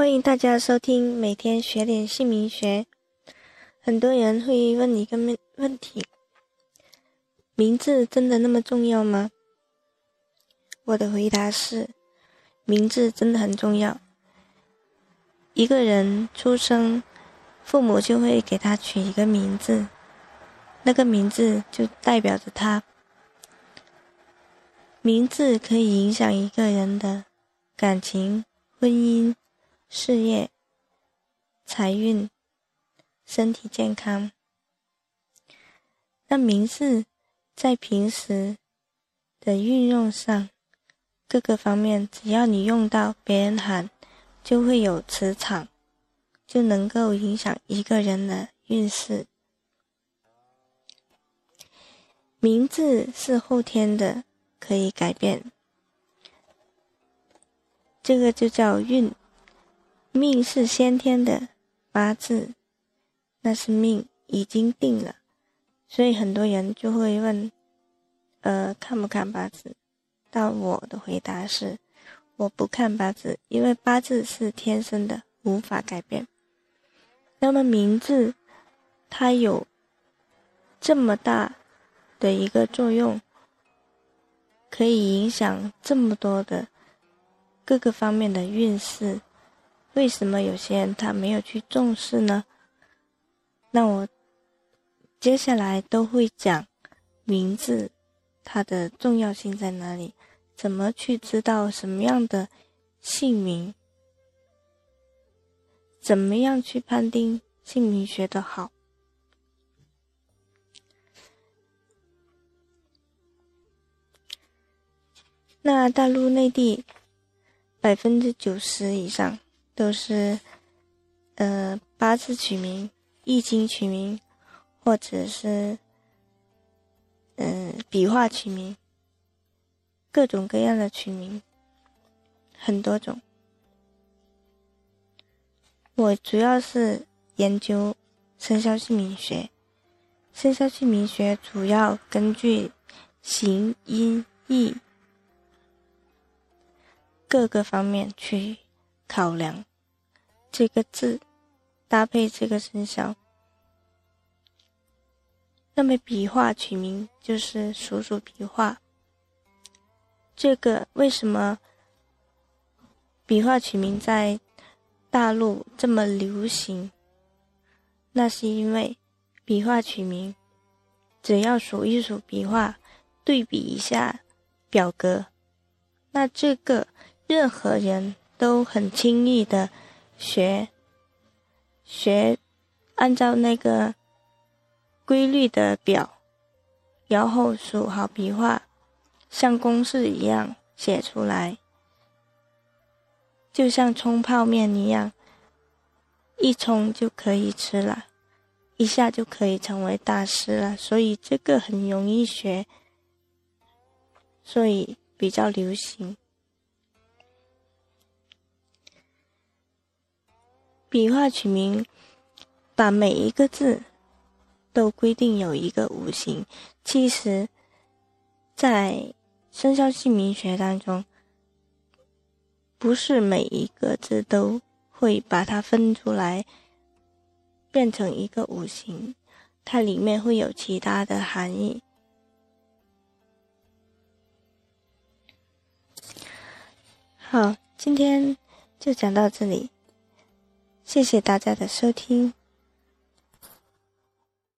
欢迎大家收听，每天学点姓名学。很多人会问一个问问题：名字真的那么重要吗？我的回答是：名字真的很重要。一个人出生，父母就会给他取一个名字，那个名字就代表着他。名字可以影响一个人的感情、婚姻、事业、财运、身体健康。那名字在平时的运用上，各个方面，只要你用到，别人喊，就会有磁场，就能够影响一个人的运势。名字是后天的。可以改变，这个就叫运。命是先天的八字，那是命已经定了，所以很多人就会问：呃，看不看八字？但我的回答是，我不看八字，因为八字是天生的，无法改变。那么名字，它有这么大的一个作用。可以影响这么多的各个方面的运势，为什么有些人他没有去重视呢？那我接下来都会讲名字它的重要性在哪里，怎么去知道什么样的姓名，怎么样去判定姓名学的好。那大陆内地百分之九十以上都是，呃，八字取名、易经取名，或者是，嗯，笔画取名，各种各样的取名，很多种。我主要是研究生肖姓名学，生肖姓名学主要根据形、音、义。各个方面去考量这个字搭配这个生肖，那么笔画取名就是数数笔画。这个为什么笔画取名在大陆这么流行？那是因为笔画取名，只要数一数笔画，对比一下表格，那这个。任何人都很轻易的学学，按照那个规律的表，然后数好笔画，像公式一样写出来，就像冲泡面一样，一冲就可以吃了，一下就可以成为大师了。所以这个很容易学，所以比较流行。笔画取名，把每一个字都规定有一个五行。其实，在生肖姓名学当中，不是每一个字都会把它分出来变成一个五行，它里面会有其他的含义。好，今天就讲到这里。谢谢大家的收听。